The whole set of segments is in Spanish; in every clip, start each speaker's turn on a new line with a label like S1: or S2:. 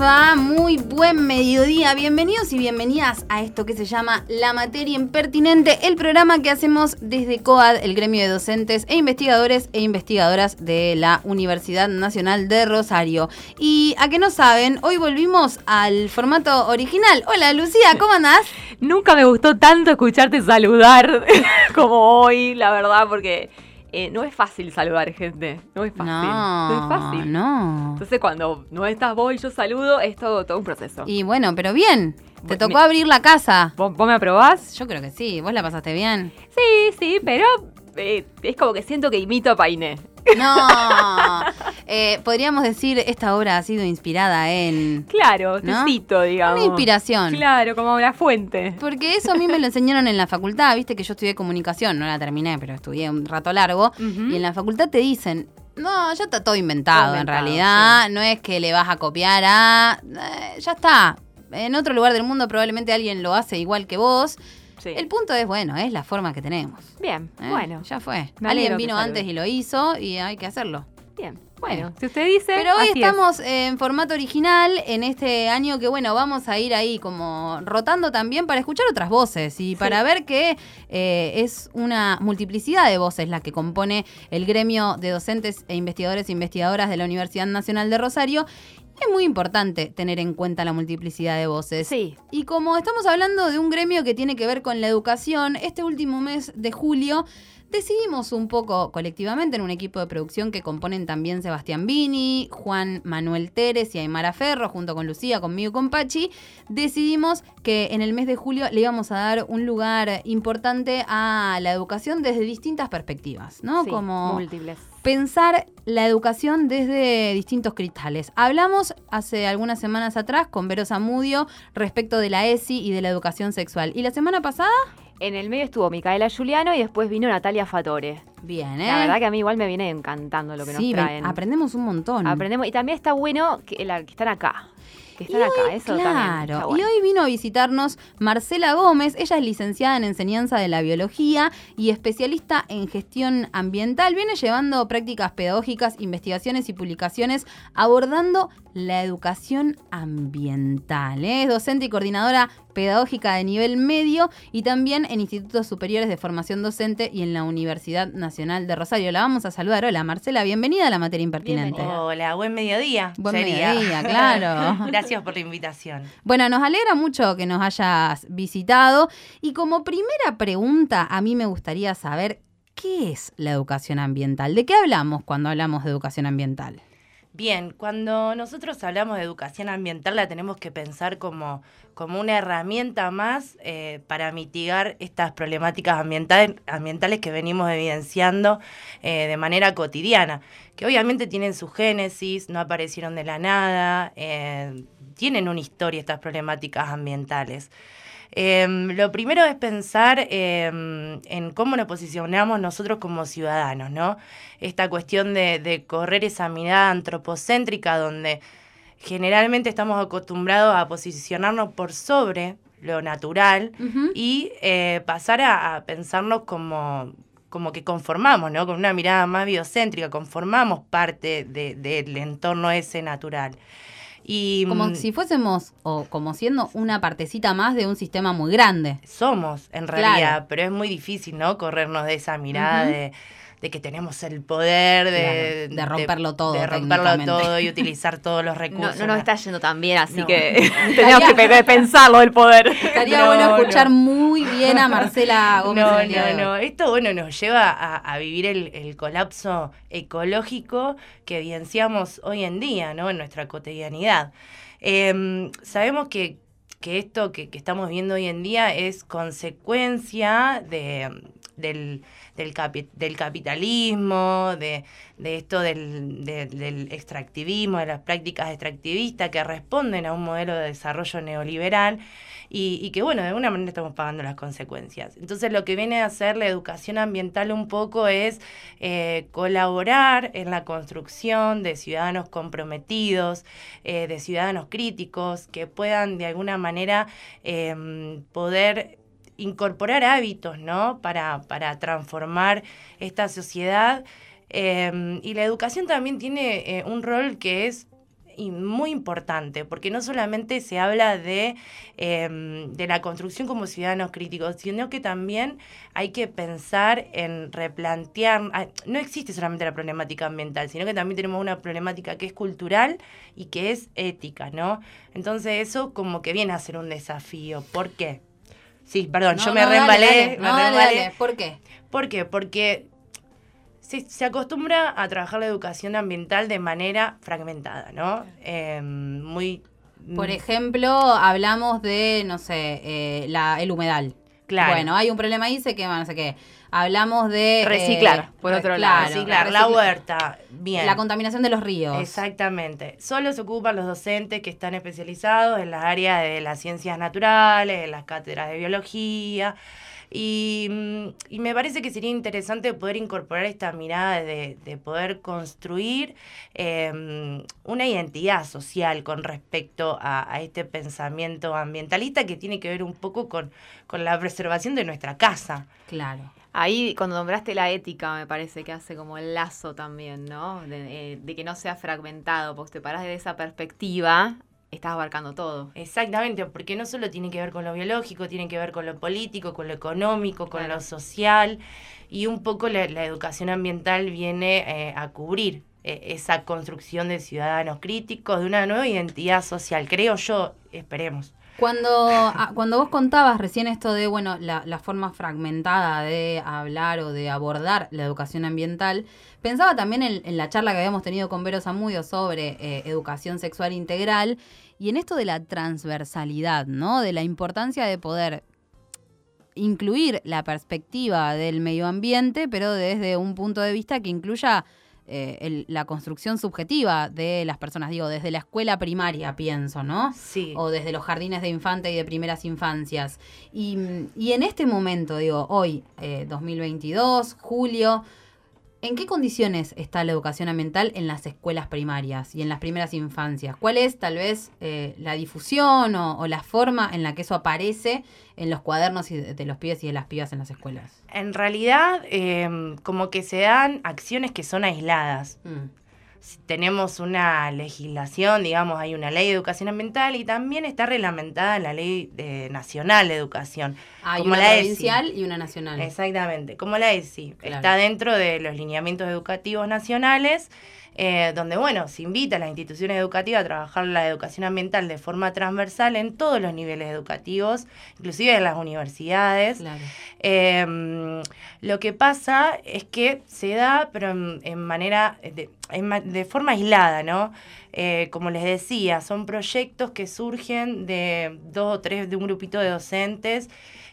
S1: Muy buen mediodía. Bienvenidos y bienvenidas a esto que se llama La Materia Impertinente, el programa que hacemos desde COAD, el gremio de docentes e investigadores e investigadoras de la Universidad Nacional de Rosario. Y a que no saben, hoy volvimos al formato original. Hola Lucía, ¿cómo andás?
S2: Nunca me gustó tanto escucharte saludar como hoy, la verdad, porque eh, no es fácil saludar gente. No es fácil. No, es fácil.
S1: No.
S2: Entonces, cuando no estás vos y yo saludo, es todo, todo un proceso.
S1: Y bueno, pero bien. Te tocó abrir la casa.
S2: ¿Vos, me aprobás?
S1: Yo creo que sí. ¿Vos la pasaste bien?
S2: Sí, sí, pero eh, es como que siento que imito a Painé.
S1: No, eh, podríamos decir esta obra ha sido inspirada en...
S2: Claro, te cito, digamos.
S1: Una inspiración.
S2: Claro, como una fuente.
S1: Porque eso a mí me lo enseñaron en la facultad, viste que yo estudié comunicación, no la terminé, pero estudié un rato largo, y en la facultad te dicen, no, ya está todo inventado, en realidad, no es que le vas a copiar a... Eh, ya está, en otro lugar del mundo probablemente alguien lo hace igual que vos, el punto es, bueno, es la forma que tenemos.
S2: Bien, ¿Eh? bueno.
S1: Ya fue. Alguien vino antes y lo hizo y hay que hacerlo.
S2: Bien. Bueno, si usted dice.
S1: Pero hoy estamos en formato original en este año que, bueno, vamos a ir ahí como rotando también para escuchar otras voces y para ver que eh, es una multiplicidad de voces la que compone el gremio de docentes e investigadores e investigadoras de la Universidad Nacional de Rosario es muy importante tener en cuenta la multiplicidad de voces.
S2: Sí.
S1: Y como estamos hablando de un gremio que tiene que ver con la educación, este último mes de julio decidimos un poco colectivamente en un equipo de producción que componen también Sebastián Vini, Juan Manuel Teres y Aymara Ferro, junto con Lucía, conmigo y con Pachi, decidimos que en el mes de julio le íbamos a dar un lugar importante a la educación desde distintas perspectivas, ¿no?
S2: Como múltiples.
S1: Pensar la educación desde distintos cristales. Hablamos hace algunas semanas atrás con Vero Zamudio respecto de la ESI y de la educación sexual. ¿Y la semana pasada?
S2: En el medio estuvo Micaela Juliano y después vino Natalia Fatore.
S1: Bien, ¿eh?
S2: La verdad que a mí igual me viene encantando lo que nos traen.
S1: aprendemos un montón.
S2: Aprendemos. Y también está bueno que, que están acá que están acá. Eso
S1: claro. Y hoy vino a visitarnos Marcela Gómez. Ella es licenciada en enseñanza de la biología y especialista en gestión ambiental. Viene llevando prácticas pedagógicas, investigaciones y publicaciones abordando la educación ambiental. ¿eh? Es docente y coordinadora pedagógica de nivel medio y también en institutos superiores de formación docente y en la Universidad Nacional de Rosario. La vamos a saludar. Hola Marcela, bienvenida a la materia impertinente.
S3: Hola, buen mediodía.
S1: Buen mediodía, claro.
S3: Gracias por la invitación.
S1: Bueno, nos alegra mucho que nos hayas visitado y como primera pregunta a mí me gustaría saber qué es la educación ambiental. ¿De qué hablamos cuando hablamos de educación ambiental?
S3: Bien, cuando nosotros hablamos de educación ambiental la tenemos que pensar como, como una herramienta más eh, para mitigar estas problemáticas ambientales, ambientales que venimos evidenciando eh, de manera cotidiana, que obviamente tienen su génesis, no aparecieron de la nada, eh, tienen una historia estas problemáticas ambientales. Em, lo primero es pensar em, en cómo nos posicionamos nosotros como ciudadanos, ¿no? Esta cuestión de, correr esa mirada antropocéntrica donde generalmente estamos acostumbrados a posicionarnos por sobre lo natural y eh, pasar a, pensarnos como, como que conformamos, ¿no? Con una mirada más biocéntrica, conformamos parte del entorno ese natural
S1: como mm, si fuésemos, o como siendo una partecita más de un sistema muy grande.
S3: Somos, en realidad, pero es muy difícil, ¿no? Corrernos de esa mirada de de que tenemos el poder de,
S1: de romperlo todo.
S3: De romperlo todo y utilizar todos los recursos.
S2: No, nos está yendo tan bien, así que tenemos que pensarlo el poder.
S1: Estaría bueno escuchar muy bien a Marcela Gómez.
S3: No, no, no. Esto, bueno, nos lleva a, vivir el, colapso ecológico que evidenciamos hoy en día, ¿no? En nuestra cotidianidad. Em, sabemos que que esto que, que, estamos viendo hoy en día es consecuencia de, del, del, capitalismo, de, esto del, del, extractivismo, de las prácticas extractivistas que responden a un modelo de desarrollo neoliberal y, que, bueno, de alguna manera estamos pagando las consecuencias. Entonces, lo que viene a hacer la educación ambiental un poco es eh, colaborar en la construcción de ciudadanos comprometidos, eh, de ciudadanos críticos, que puedan de alguna manera em, poder incorporar hábitos, ¿no? Para, para transformar esta sociedad. Em, y la educación también tiene eh, un rol que es muy importante, porque no solamente se habla de, em, de la construcción como ciudadanos críticos, sino que también hay que pensar en replantear, ah, no existe solamente la problemática ambiental, sino que también tenemos una problemática que es cultural y que es ética, ¿no? Entonces eso como que viene a ser un desafío. ¿Por qué? Sí, perdón, yo me reembalé.
S1: ¿Por qué?
S3: ¿Por qué? Porque se, acostumbra a trabajar la educación ambiental de manera fragmentada, ¿no? Em, muy...
S1: Por mm, ejemplo, hablamos de, no sé, eh, la, el humedal. Claro. Bueno, hay un problema ahí, se quema, no sé qué. Hablamos de...
S2: Reciclar, eh, por otro lado.
S3: Reciclar, la huerta, bien.
S1: La contaminación de los ríos.
S3: Exactamente. Solo se ocupan los docentes que están especializados en las áreas de las ciencias naturales, en las cátedras de biología, Mm, y, me parece que sería interesante poder incorporar esta mirada de, poder construir em, una identidad social con respecto a, este pensamiento ambientalista que tiene que ver un poco con, con la preservación de nuestra casa.
S1: Claro.
S2: Ahí, cuando nombraste la ética, me parece que hace como el lazo también, ¿no? De, eh, de que no sea fragmentado, porque te paras desde esa perspectiva, estás abarcando todo.
S3: Exactamente, porque no solo tiene que ver con lo biológico, tiene que ver con lo político, con lo económico, con lo social, y un poco la, educación ambiental viene eh, a cubrir eh, esa construcción de ciudadanos críticos, de una nueva identidad social, creo yo, esperemos.
S1: Cuando, ah, cuando vos contabas recién esto de, bueno, la, forma fragmentada de hablar o de abordar la educación ambiental, pensaba también en, la charla que habíamos tenido con Vero Zamudio sobre eh, educación sexual integral y en esto de la transversalidad, ¿no? De la importancia de poder incluir la perspectiva del medio ambiente, pero desde un punto de vista que incluya eh, la construcción subjetiva de las personas, digo, desde la escuela primaria, pienso, ¿no?
S3: Sí.
S1: O desde los jardines de infante y de primeras infancias. Y, en este momento, digo, hoy, 2022, eh, julio, ¿En qué condiciones está la educación ambiental en las escuelas primarias y en las primeras infancias? ¿Cuál es tal vez eh, la difusión o, la forma en la que eso aparece en los cuadernos de, los pibes y de las pibas en las escuelas?
S3: En realidad, em, como que se dan acciones que son aisladas. Mm tenemos una legislación, digamos, hay una ley de educación ambiental y también está reglamentada en la ley nacional de educación.
S1: Hay una la provincial y una nacional.
S3: Exactamente, como la ESI. Está dentro de los lineamientos educativos nacionales eh, donde, bueno, se invita a las instituciones educativas a trabajar la educación ambiental de forma transversal en todos los niveles educativos, inclusive en las universidades. Em, lo que pasa es que se da, pero en, manera, de, de, forma aislada, ¿no? Eh, como les decía, son proyectos que surgen de dos o tres, de un grupito de docentes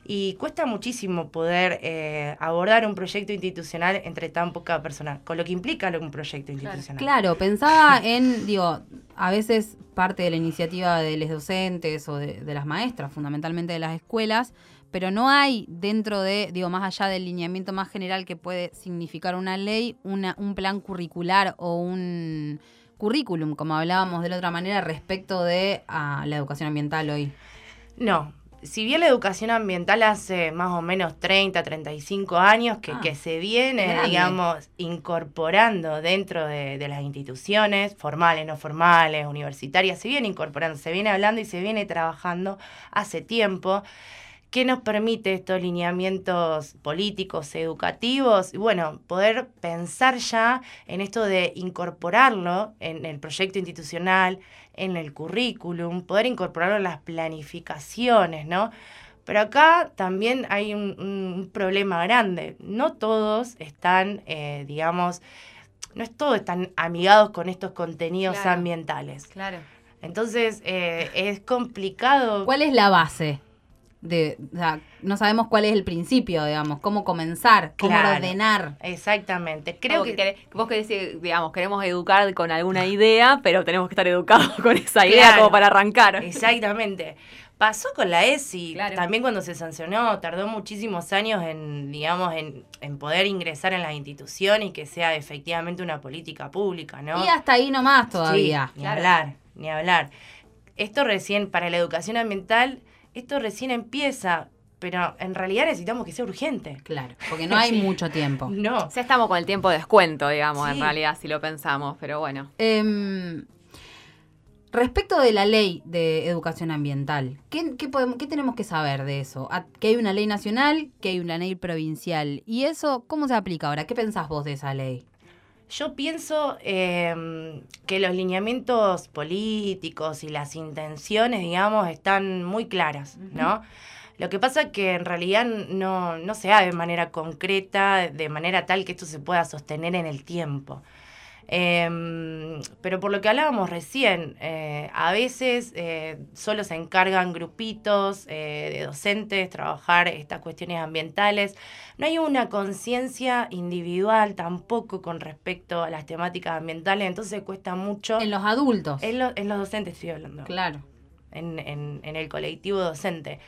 S3: y cuesta muchísimo poder eh, abordar un proyecto institucional entre tan poca personal, con lo que implica un proyecto institucional.
S1: Claro, pensaba en, digo, a veces parte de la iniciativa de los docentes o de, las maestras, fundamentalmente de las escuelas, pero no hay dentro de, digo, más allá del lineamiento más general que puede significar una ley, una, un plan curricular o un currículum, como hablábamos de la otra manera, respecto de a la educación ambiental hoy.
S3: No, si bien la educación ambiental hace más o menos 30, 35 años que, ah, que se viene, digamos, incorporando dentro de, de, las instituciones, formales, no formales, universitarias, se viene incorporando, se viene hablando y se viene trabajando hace tiempo. ¿Qué nos permite estos lineamientos políticos, educativos? Y bueno, poder pensar ya en esto de incorporarlo en el proyecto institucional, en el currículum, poder incorporarlo en las planificaciones, ¿no? Pero acá también hay un, problema grande. No todos están, eh, digamos, no es todos están amigados con estos contenidos ambientales.
S1: Claro.
S3: Entonces, eh, es complicado.
S1: ¿Cuál es la base? De, no sabemos cuál es el principio, digamos, cómo comenzar, cómo ordenar.
S3: Exactamente. Creo que,
S2: vos querés, digamos, queremos educar con alguna idea, pero tenemos que estar educados con esa idea como para arrancar.
S3: Exactamente. Pasó con la ESI, también cuando se sancionó, tardó muchísimos años en, digamos, en, en, poder ingresar en la institución y que sea efectivamente una política pública, ¿no?
S1: Y hasta ahí nomás todavía.
S3: ni hablar, ni hablar. Esto recién, para la educación ambiental, esto recién empieza, pero en realidad necesitamos que sea urgente.
S1: Claro, porque no hay mucho tiempo.
S3: No.
S2: Ya estamos con el tiempo de descuento, digamos, en realidad, si lo pensamos, pero bueno.
S1: Em, Respecto de la ley de educación ambiental, ¿qué, qué podemos, ¿qué tenemos que saber de eso? Que hay una ley nacional, que hay una ley provincial. ¿Y eso cómo se aplica ahora? ¿Qué pensás vos de esa ley?
S3: Yo pienso eh, que los lineamientos políticos y las intenciones, digamos, están muy claras, ¿no? Lo que pasa es que en realidad no, no se da de manera concreta, de manera tal que esto se pueda sostener en el tiempo. Em, pero por lo que hablábamos recién, eh, a veces eh, solo se encargan grupitos eh, de docentes trabajar estas cuestiones ambientales. No hay una conciencia individual tampoco con respecto a las temáticas ambientales, entonces cuesta mucho.
S1: En los adultos.
S3: En, lo- en los docentes estoy hablando
S1: Claro.
S3: En, en- en el colectivo docente.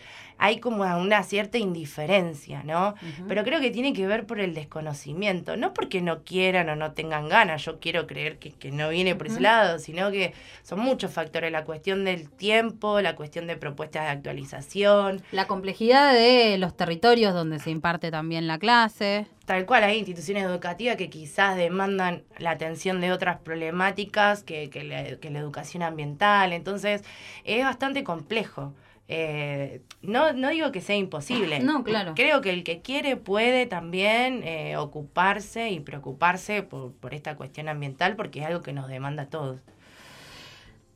S3: Hay como una cierta indiferencia, ¿no?
S1: Ujú.
S3: Pero creo que tiene que ver por el desconocimiento, no porque no quieran o no tengan ganas, yo quiero creer que, que no viene por ese
S1: Ujú.
S3: lado, sino que son muchos factores, la cuestión del tiempo, la cuestión de propuestas de actualización,
S1: La complejidad de los territorios donde se imparte también la clase.
S3: Tal cual, hay instituciones educativas que quizás demandan la atención de otras problemáticas que, que la, que la educación ambiental, entonces es bastante complejo. Eh, no, no digo que sea imposible.
S1: No, claro.
S3: Creo que el que quiere puede también eh, ocuparse y preocuparse por, por esta cuestión ambiental porque es algo que nos demanda a todos.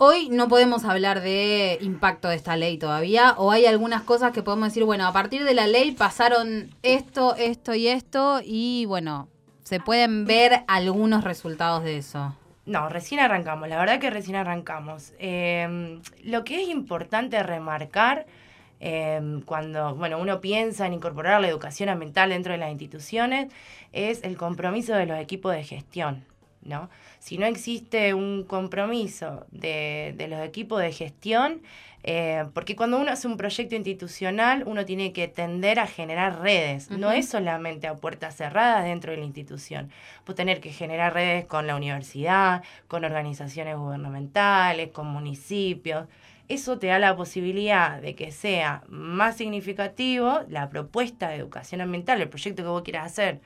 S1: Hoy no podemos hablar de impacto de esta ley todavía, o hay algunas cosas que podemos decir, bueno, a partir de la ley pasaron esto, esto y esto, y bueno, se pueden ver algunos resultados de eso.
S3: No, recién arrancamos, la verdad que recién arrancamos. Eh, lo que es importante remarcar eh, cuando bueno, uno piensa en incorporar la educación ambiental dentro de las instituciones es el compromiso de los equipos de gestión. ¿No? Si no existe un compromiso de, de los equipos de gestión, eh, porque cuando uno hace un proyecto institucional, uno tiene que tender a generar redes. No es solamente a puertas cerradas dentro de la institución. Vos tener que generar redes con la universidad, con organizaciones gubernamentales, con municipios. Eso te da la posibilidad de que sea más significativo la propuesta de educación ambiental, el proyecto que vos quieras hacer,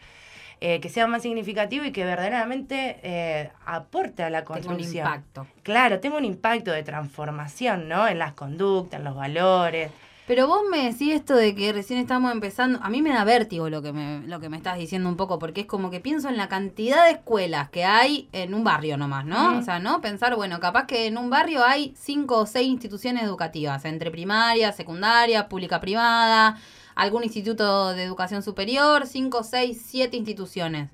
S3: eh, que sea más significativo y que verdaderamente eh, aporte a la
S1: Tengo un
S3: construcción.
S1: impacto.
S3: Claro, tengo un impacto de transformación, ¿no? En las conductas, en los valores.
S1: Pero vos me decís esto de que recién estamos empezando, a mí me da vértigo lo que me, lo que me estás diciendo un poco, porque es como que pienso en la cantidad de escuelas que hay en un barrio nomás, ¿no? O sea, ¿no? Pensar, bueno, capaz que en un barrio hay cinco o seis instituciones educativas, entre primaria, secundaria, pública privada, algún instituto de educación superior, cinco, seis, siete instituciones.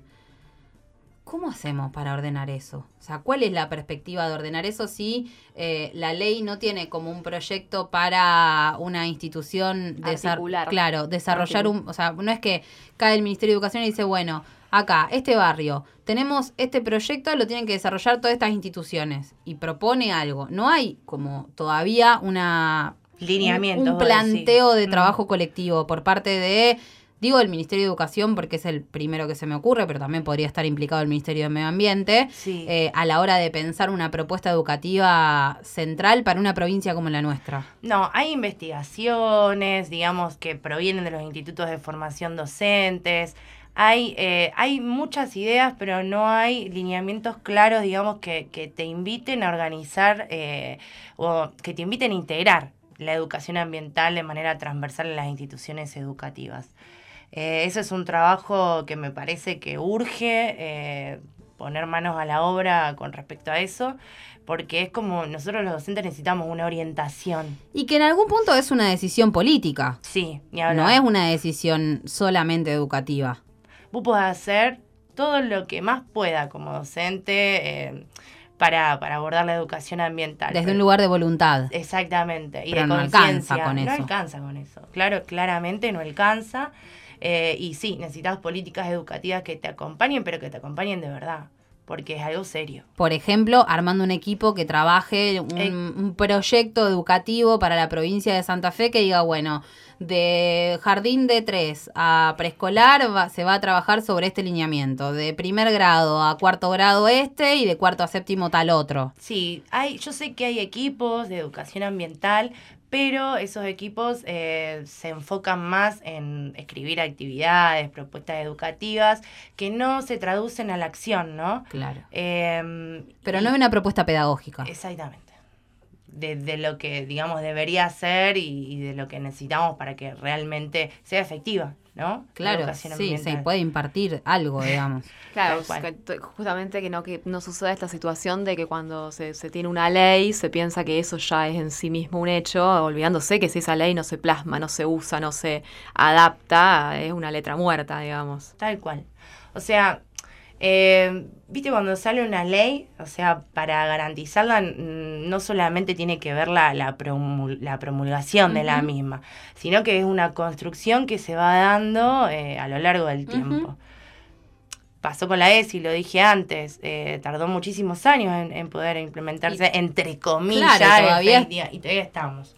S1: ¿Cómo hacemos para ordenar eso? O sea, ¿cuál es la perspectiva de ordenar eso si eh, la ley no tiene como un proyecto para una institución desar-
S2: Articular.
S1: Claro, desarrollar un, o sea, no es que cae el Ministerio de Educación y dice, bueno, acá, este barrio, tenemos este proyecto, lo tienen que desarrollar todas estas instituciones y propone algo. No hay como todavía una
S3: Lineamientos.
S1: un, planteo de
S3: Mm.
S1: trabajo colectivo por parte de, digo, el Ministerio de Educación porque es el primero que se me ocurre, pero también podría estar implicado el Ministerio de Medio Ambiente,
S3: Sí.
S1: eh, a la hora de pensar una propuesta educativa central para una provincia como la nuestra.
S3: No, hay investigaciones, digamos, que provienen de los institutos de formación docentes. Hay, eh, hay muchas ideas, pero no hay lineamientos claros, digamos, que, que te inviten a organizar eh, o que te inviten a integrar la educación ambiental de manera transversal en las instituciones educativas. Eh, ese es un trabajo que me parece que urge eh, poner manos a la obra con respecto a eso, porque es como nosotros los docentes necesitamos una orientación.
S1: Y que en algún punto es una decisión política,
S3: Sí, ni hablar.
S1: no es una decisión solamente educativa.
S3: Vos podés hacer todo lo que más pueda como docente eh, para, para abordar la educación ambiental.
S1: Desde
S3: Pero-
S1: un lugar de voluntad.
S3: Exactamente. Y
S1: Pero
S3: de
S1: no alcanza con
S3: No
S1: eso.
S3: alcanza con eso. Claro, claramente no alcanza. Eh, y sí, necesitas políticas educativas que te acompañen, pero que te acompañen de verdad. Porque es algo serio.
S1: Por ejemplo, armando un equipo que trabaje un,
S3: Eh.
S1: un proyecto educativo para la provincia de Santa Fe que diga, bueno, de jardín de 3 a preescolar va- se va a trabajar sobre este lineamiento, de primer grado a cuarto grado este y de cuarto a séptimo tal otro.
S3: Sí, hay, yo sé que hay equipos de educación ambiental, pero esos equipos eh, se enfocan más en escribir actividades, propuestas educativas, que no se traducen a la acción, ¿no?
S1: Claro.
S3: Em,
S1: Pero
S3: y-
S1: no hay una propuesta pedagógica.
S3: Exactamente. De, lo que, digamos, debería ser y, de lo que necesitamos para que realmente sea efectiva, ¿no?
S1: Claro, sí, se puede impartir algo, digamos.
S2: claro, justamente que no, que no suceda esta situación de que cuando se, se tiene una ley se piensa que eso ya es en sí mismo un hecho, olvidándose que si esa ley no se plasma, no se usa, no se adapta, es una letra muerta, digamos.
S3: Tal cual. O sea, eh, Viste, cuando sale una ley, o sea, para garantizarla no solamente tiene que ver la, la, promulgación de la misma, sino que es una construcción que se va dando eh, a lo largo del tiempo. Pasó con la ESI, lo dije antes, eh, tardó muchísimos años en, poder implementarse, entre comillas, todavía... y todavía estamos.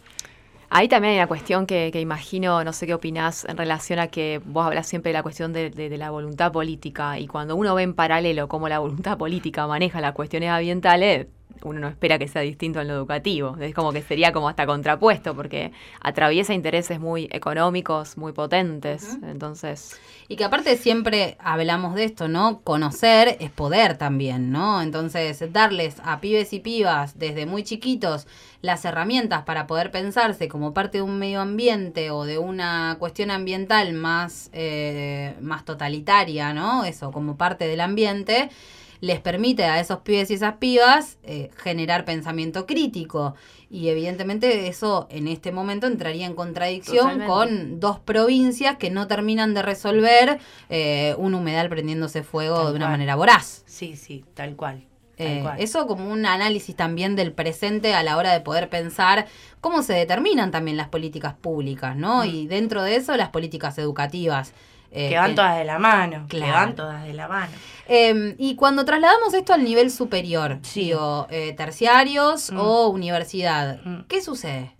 S2: Ahí también hay una cuestión que, imagino, no sé qué opinás en relación a que vos hablas siempre de la cuestión de, la voluntad política y cuando uno ve en paralelo cómo la voluntad política maneja las cuestiones ambientales, uno no espera que sea distinto en lo educativo. Es como que sería como hasta contrapuesto, porque atraviesa intereses muy económicos, muy potentes. Entonces.
S1: Y que aparte siempre hablamos de esto, ¿no? Conocer es poder también, ¿no? Entonces, darles a pibes y pibas desde muy chiquitos las herramientas para poder pensarse como parte de un medio ambiente o de una cuestión ambiental más, eh, más totalitaria, ¿no? Eso, como parte del ambiente les permite a esos pibes y esas pibas eh, generar pensamiento crítico. Y evidentemente eso en este momento entraría en contradicción con dos provincias que no terminan de resolver eh, un humedal prendiéndose fuego de una manera voraz.
S3: Sí, sí, tal cual.
S1: Eh, eso como un análisis también del presente a la hora de poder pensar cómo se determinan también las políticas públicas, ¿no? Mm. Y dentro de eso las políticas educativas.
S3: Que van todas de la mano, que van todas de la mano.
S1: Y cuando trasladamos esto al nivel superior, eh, terciarios mm. o universidad, mm. ¿qué sucede?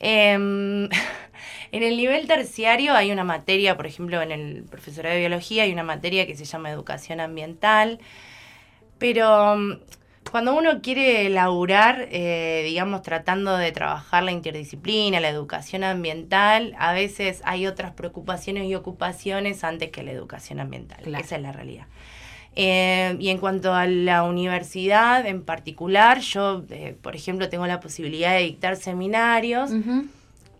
S3: Em, en el nivel terciario hay una materia, por ejemplo, en el profesorado de biología hay una materia que se llama educación ambiental, pero mm, cuando uno quiere laburar, eh, digamos, tratando de trabajar la interdisciplina, la educación ambiental, a veces hay otras preocupaciones y ocupaciones antes que la educación ambiental. Esa es la realidad. Eh, y en cuanto a la universidad en particular, yo, eh, por ejemplo, tengo la posibilidad de dictar seminarios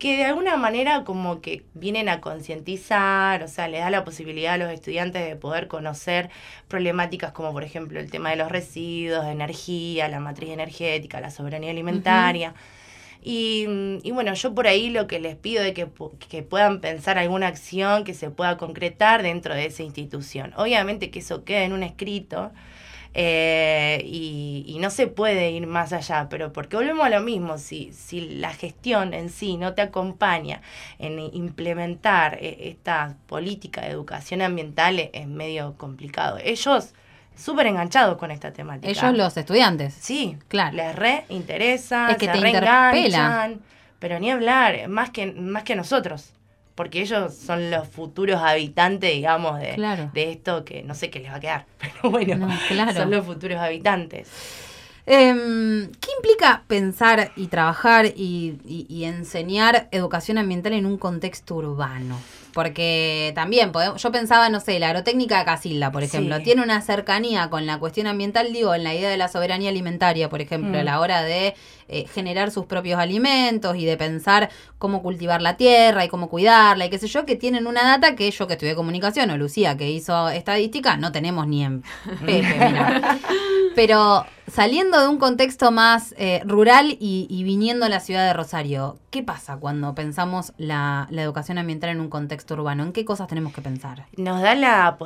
S3: que de alguna manera como que vienen a concientizar, o sea, le da la posibilidad a los estudiantes de poder conocer problemáticas como por ejemplo el tema de los residuos, de energía, la matriz energética, la soberanía alimentaria. y, y, bueno, yo por ahí lo que les pido es que, que, puedan pensar alguna acción que se pueda concretar dentro de esa institución. Obviamente que eso quede en un escrito, eh, y, no se puede ir más allá, pero porque volvemos a lo mismo, si, si la gestión en sí no te acompaña en implementar eh, esta política de educación ambiental es medio complicado. Ellos súper enganchados con esta temática.
S1: Ellos los estudiantes.
S3: Sí, claro. Les re interesa, se reenganchan, pero ni hablar, más que, más que nosotros porque ellos son los futuros habitantes, digamos, de, de esto que no sé qué les va a quedar, pero bueno, son los futuros habitantes.
S1: Em, ¿Qué implica pensar y trabajar y, enseñar educación ambiental en un contexto urbano? Porque también podemos, yo pensaba, no sé, la agrotécnica de Casilda, por ejemplo, tiene una cercanía con la cuestión ambiental, digo, en la idea de la soberanía alimentaria, por ejemplo, a la hora de eh, generar sus propios alimentos y de pensar cómo cultivar la tierra y cómo cuidarla y qué sé yo, que tienen una data que yo que estudié comunicación o Lucía que hizo estadística, no tenemos ni en Pepe, mira. Pero saliendo de un contexto más eh, rural y, viniendo a la ciudad de Rosario, ¿qué pasa cuando pensamos la, educación ambiental en un contexto urbano? ¿En qué cosas tenemos que pensar?
S3: Nos da la,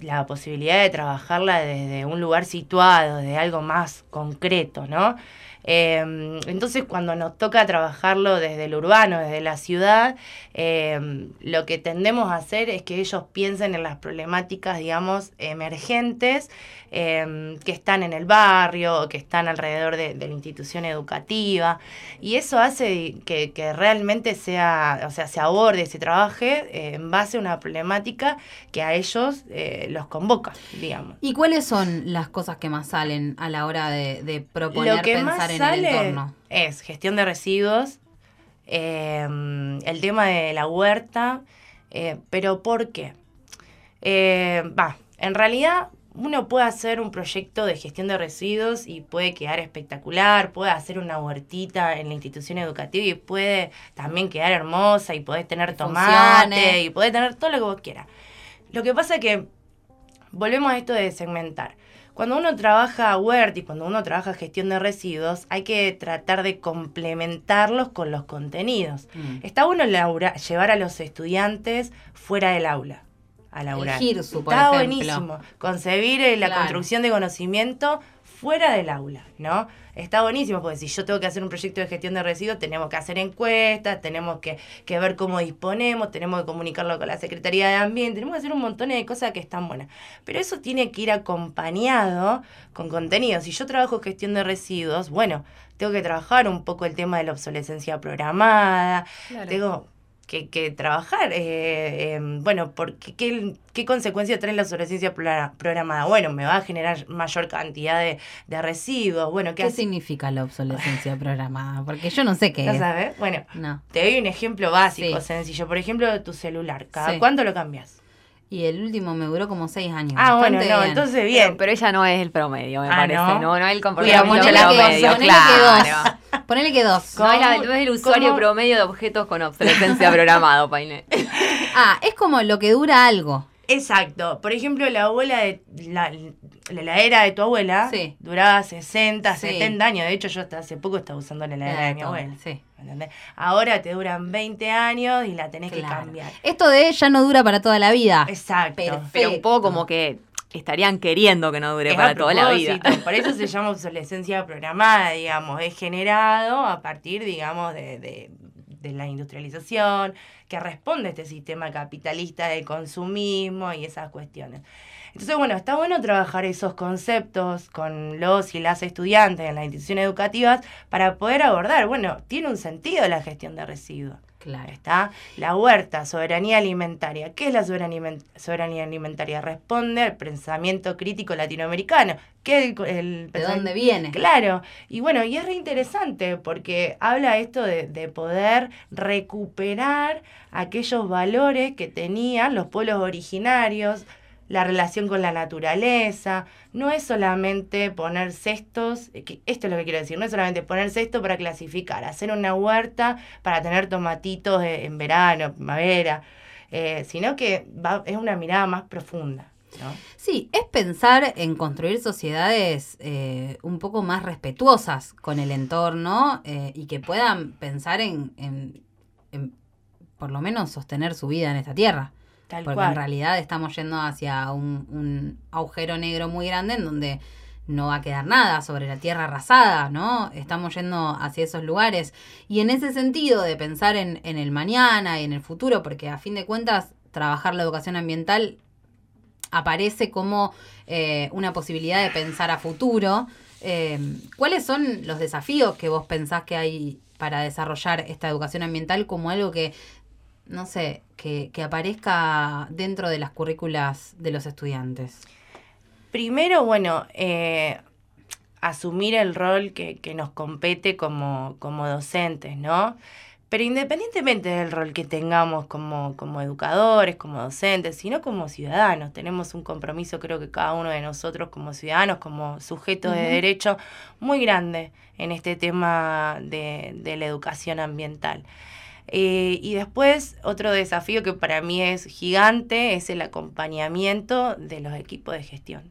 S3: la posibilidad de trabajarla desde un lugar situado, de algo más concreto, ¿no? Em, entonces, cuando nos toca trabajarlo desde el urbano, desde la ciudad, em, lo que tendemos a hacer es que ellos piensen en las problemáticas, digamos, emergentes em, que están en el barrio, que están alrededor de, la institución educativa. Y eso hace que, realmente sea, o sea, se aborde, se trabaje eh, en base a una problemática que a ellos eh, los convoca, digamos.
S1: ¿Y cuáles son las cosas que más salen a la hora de, proponer pensar sale
S3: Es gestión de residuos, em, el tema de la huerta, eh, pero ¿por qué? Eh, va, en realidad uno puede hacer un proyecto de gestión de residuos y puede quedar espectacular, puede hacer una huertita en la institución educativa y puede también quedar hermosa y podés tener tomate y podés tener todo lo que vos quieras. Lo que pasa es que volvemos a esto de segmentar. Cuando uno trabaja huerta y cuando uno trabaja gestión de residuos, hay que tratar de complementarlos con los contenidos. Mm. Está bueno llevar a los estudiantes fuera del aula a laburar. Está buenísimo. Concebir eh, la construcción de conocimiento fuera del aula, ¿no? Está buenísimo, porque si yo tengo que hacer un proyecto de gestión de residuos, tenemos que hacer encuestas, tenemos que, que, ver cómo disponemos, tenemos que comunicarlo con la Secretaría de Ambiente, tenemos que hacer un montón de cosas que están buenas. Pero eso tiene que ir acompañado con contenido. Si yo trabajo gestión de residuos, bueno, tengo que trabajar un poco el tema de la obsolescencia programada, tengo que, trabajar. Eh, em, bueno, porque, ¿qué, ¿qué consecuencias trae la obsolescencia programada? Bueno, me va a generar mayor cantidad de, residuos. Bueno,
S1: ¿qué, significa la obsolescencia programada? Porque yo no sé qué
S3: ¿No sabes? Bueno, te doy un ejemplo básico, sencillo. Por ejemplo, tu celular. ¿Cada cuánto lo cambias?
S1: Y el último me duró como seis años.
S3: Ah, bueno, no, entonces bien.
S2: Pero, ella no es el promedio, me ah, parece. No, no, es el
S1: comportamiento promedio, claro. Ponele que dos.
S2: No, es, el usuario promedio de objetos con obsolescencia programado, Paine.
S1: Ah, es como lo que dura algo.
S3: Exacto. Por ejemplo, la abuela de la, la heladera de tu abuela duraba 60, 70 años. De hecho, yo hasta hace poco estaba usando la heladera de mi abuela. Sí. Ahora te duran 20 años y la tenés que cambiar.
S1: Esto de ella no dura para toda la vida.
S3: Exacto.
S2: Pero un poco como que estarían queriendo que no dure para toda la vida.
S3: Por eso se llama obsolescencia programada, digamos. Es generado a partir, digamos, de, de la industrialización, que responde a este sistema capitalista de consumismo y esas cuestiones. Entonces, bueno, está bueno trabajar esos conceptos con los y las estudiantes en las instituciones educativas para poder abordar, bueno, tiene un sentido la gestión de residuos. Claro. Está la huerta, soberanía alimentaria. ¿Qué es la soberanía, alimentaria? Responde al pensamiento crítico latinoamericano. ¿Qué el,
S1: ¿De dónde viene?
S3: Claro. Y bueno, y es re interesante porque habla esto de, de poder recuperar aquellos valores que tenían los pueblos originarios, la relación con la naturaleza, no es solamente poner cestos, eh, esto es lo que quiero decir, no es solamente poner cesto para clasificar, hacer una huerta para tener tomatitos en verano, primavera, eh, sino que es una mirada más profunda.
S1: Sí, es pensar en construir sociedades eh, un poco más respetuosas con el entorno y que puedan pensar en, en, por lo menos, sostener su vida en esta tierra porque en realidad estamos yendo hacia un, agujero negro muy grande en donde no va a quedar nada sobre la tierra arrasada, ¿no? Estamos yendo hacia esos lugares. Y en ese sentido de pensar en, el mañana y en el futuro, porque a fin de cuentas trabajar la educación ambiental aparece como eh, una posibilidad de pensar a futuro. Eh, ¿Cuáles son los desafíos que vos pensás que hay para desarrollar esta educación ambiental como algo que no sé, que, aparezca dentro de las currículas de los estudiantes?
S3: Primero, bueno, eh, asumir el rol que, que nos compete como, como, docentes, ¿no? Pero independientemente del rol que tengamos como, como educadores, como docentes, sino como ciudadanos, tenemos un compromiso, creo que cada uno de nosotros como ciudadanos, como sujetos de derecho, muy grande en este tema de, de la educación ambiental. Eh, y después, otro desafío que para mí es gigante es el acompañamiento de los equipos de gestión.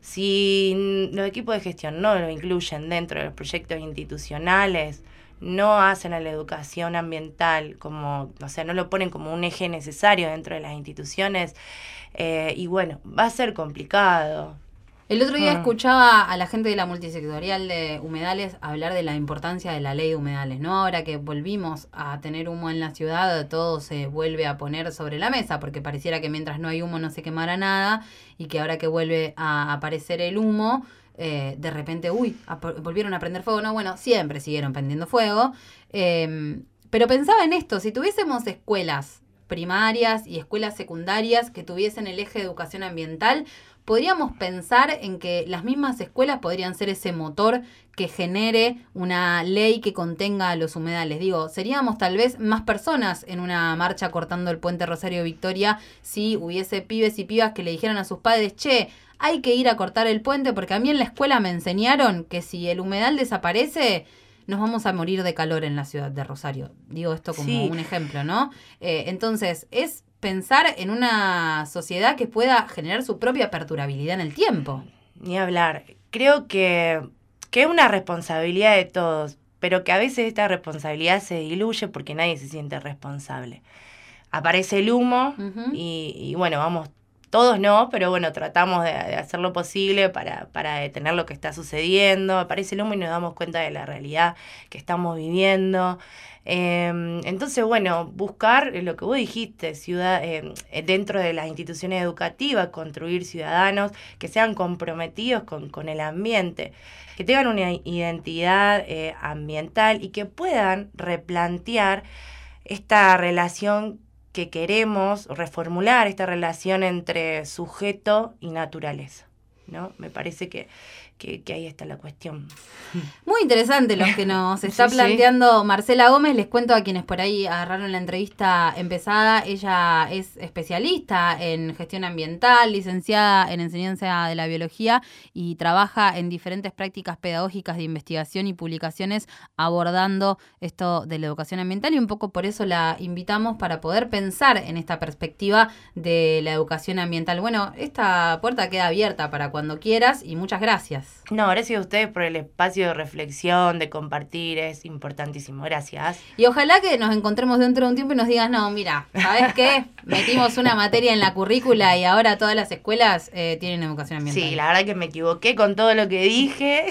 S3: Si los equipos de gestión no lo incluyen dentro de los proyectos institucionales, no hacen a la educación ambiental como, o sea, no lo ponen como un eje necesario dentro de las instituciones, eh, y bueno, va a ser complicado.
S1: El otro día ah. escuchaba a la gente de la multisectorial de humedales hablar de la importancia de la ley de humedales, ¿no? Ahora que volvimos a tener humo en la ciudad, todo se vuelve a poner sobre la mesa, porque pareciera que mientras no hay humo no se quemará nada, y que ahora que vuelve a aparecer el humo, eh, de repente, uy, volvieron a prender fuego. No, bueno, siempre siguieron prendiendo fuego. Em, pero pensaba en esto, si tuviésemos escuelas primarias y escuelas secundarias que tuviesen el eje de educación ambiental, podríamos pensar en que las mismas escuelas podrían ser ese motor que genere una ley que contenga los humedales. Digo, seríamos tal vez más personas en una marcha cortando el puente Rosario Victoria si hubiese pibes y pibas que le dijeran a sus padres, che, hay que ir a cortar el puente porque a mí en la escuela me enseñaron que si el humedal desaparece, nos vamos a morir de calor en la ciudad de Rosario. Digo esto como un ejemplo, ¿no? Eh, entonces, es pensar en una sociedad que pueda generar su propia perdurabilidad en el tiempo.
S3: Ni hablar. Creo que, que es una responsabilidad de todos, pero que a veces esta responsabilidad se diluye porque nadie se siente responsable. Aparece el humo y, y, bueno, vamos todos no, pero bueno, tratamos de, hacer lo posible para, para, detener lo que está sucediendo. Aparece el humo y nos damos cuenta de la realidad que estamos viviendo. Em, entonces, bueno, buscar lo que vos dijiste, ciudad, em, dentro de las instituciones educativas, construir ciudadanos que sean comprometidos con, con el ambiente, que tengan una identidad eh, ambiental y que puedan replantear esta relación que queremos reformular esta relación entre sujeto y naturaleza. ¿No? Me parece que que, ahí está la cuestión.
S1: Muy interesante lo que nos está planteando Marcela Gómez. Les cuento a quienes por ahí agarraron la entrevista empezada. Ella es especialista en gestión ambiental, licenciada en enseñanza de la biología y trabaja en diferentes prácticas pedagógicas de investigación y publicaciones abordando esto de la educación ambiental y un poco por eso la invitamos para poder pensar en esta perspectiva de la educación ambiental. Bueno, esta puerta queda abierta para cuando quieras y muchas gracias.
S3: No, gracias a ustedes por el espacio de reflexión, de compartir, es importantísimo. Gracias.
S1: Y ojalá que nos encontremos dentro de un tiempo y nos digas, no, mira, ¿sabes qué? Metimos una materia en la currícula y ahora todas las escuelas eh, tienen educación ambiental.
S3: Sí, la verdad que me equivoqué con todo lo que dije.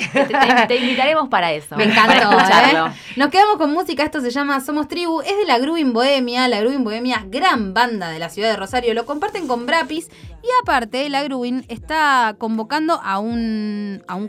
S2: Te, invitaremos para eso.
S1: Me encantó. ¿eh? Nos quedamos con música, esto se llama Somos Tribu, es de la Grubin Bohemia, la Grubin Bohemia, gran banda de la ciudad de Rosario, lo comparten con Brapis y aparte la Grubin está convocando a un a un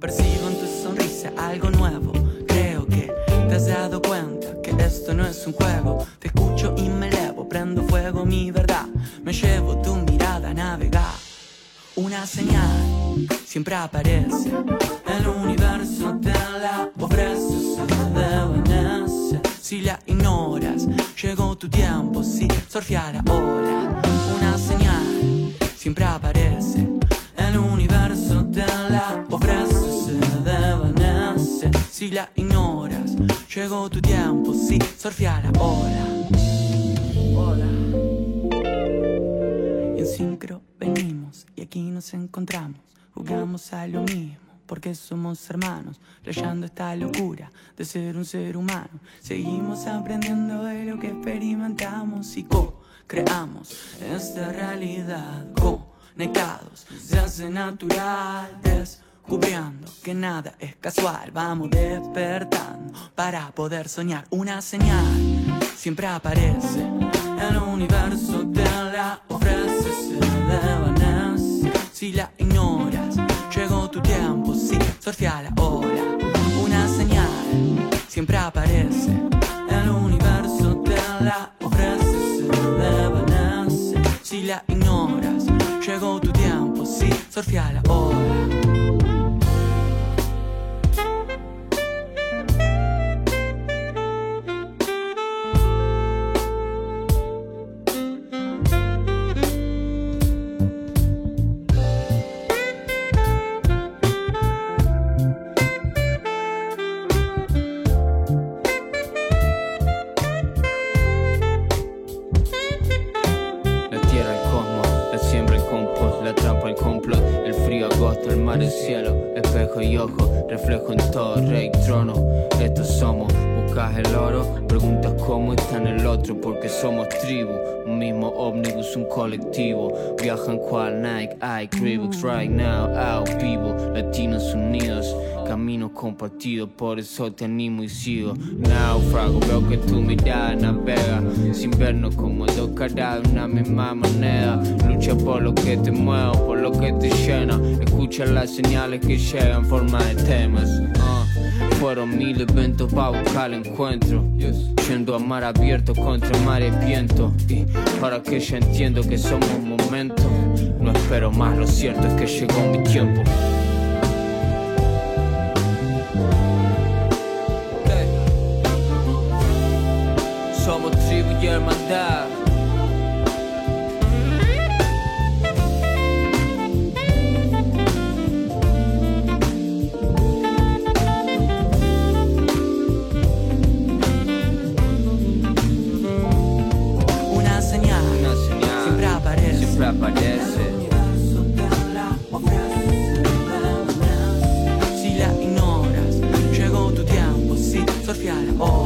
S4: Percibo en tu sonrisa algo nuevo. Creo que te has dado cuenta que esto no es un juego. Te escucho y me elevo, prendo fuego mi verdad. Me llevo tu mirada a navegar. Una señal siempre aparece. El universo te la ofrece, se Si la ignoras, llegó tu tiempo, si surfear ahora. Una señal siempre aparece. Llegó tu tiempo, sí, surfear ahora. Hola. En sincro venimos y aquí nos encontramos. Jugamos a lo mismo porque somos hermanos, leyendo esta locura de ser un ser humano. Seguimos aprendiendo de lo que experimentamos y co-creamos esta realidad. Conectados, se hace natural descubriendo que nada es casual. Vamos despertando para poder soñar. Una señal siempre aparece. El universo te la ofrece, se. Si la ignoras, llegó tu tiempo, sí, surfea la ola. Una señal siempre aparece. El universo te la ofrece, se. Si la ignoras, llegó tu tiempo, sí, surfea la ola.
S5: el mar, el cielo, espejo y ojo, reflejo en todo, rey, trono, estos somos buscas el oro, preguntas cómo está en el otro, porque somos tribu, un mismo ómnibus, un colectivo. Viajan cual Nike, I, Reeboks right now, out vivo, latinos unidos. Camino compartido, por eso te animo y sigo. Náufrago, veo que tu mirada navega sin vernos como dos caras de una misma moneda. Lucha por lo que te mueve, por lo que te llena. Escucha las señales que llegan en forma de temas. Fueron mil eventos para buscar el encuentro. Yendo a mar abierto contra mar y viento. Y para que ya entiendo que somos un momento. No espero más, lo cierto es que llegó mi tiempo. Somos tribu y hermandad.
S4: Aparece.
S5: siempre aparece.
S4: Si la ignoras, llegó tu tiempo, sí, surfear ahora.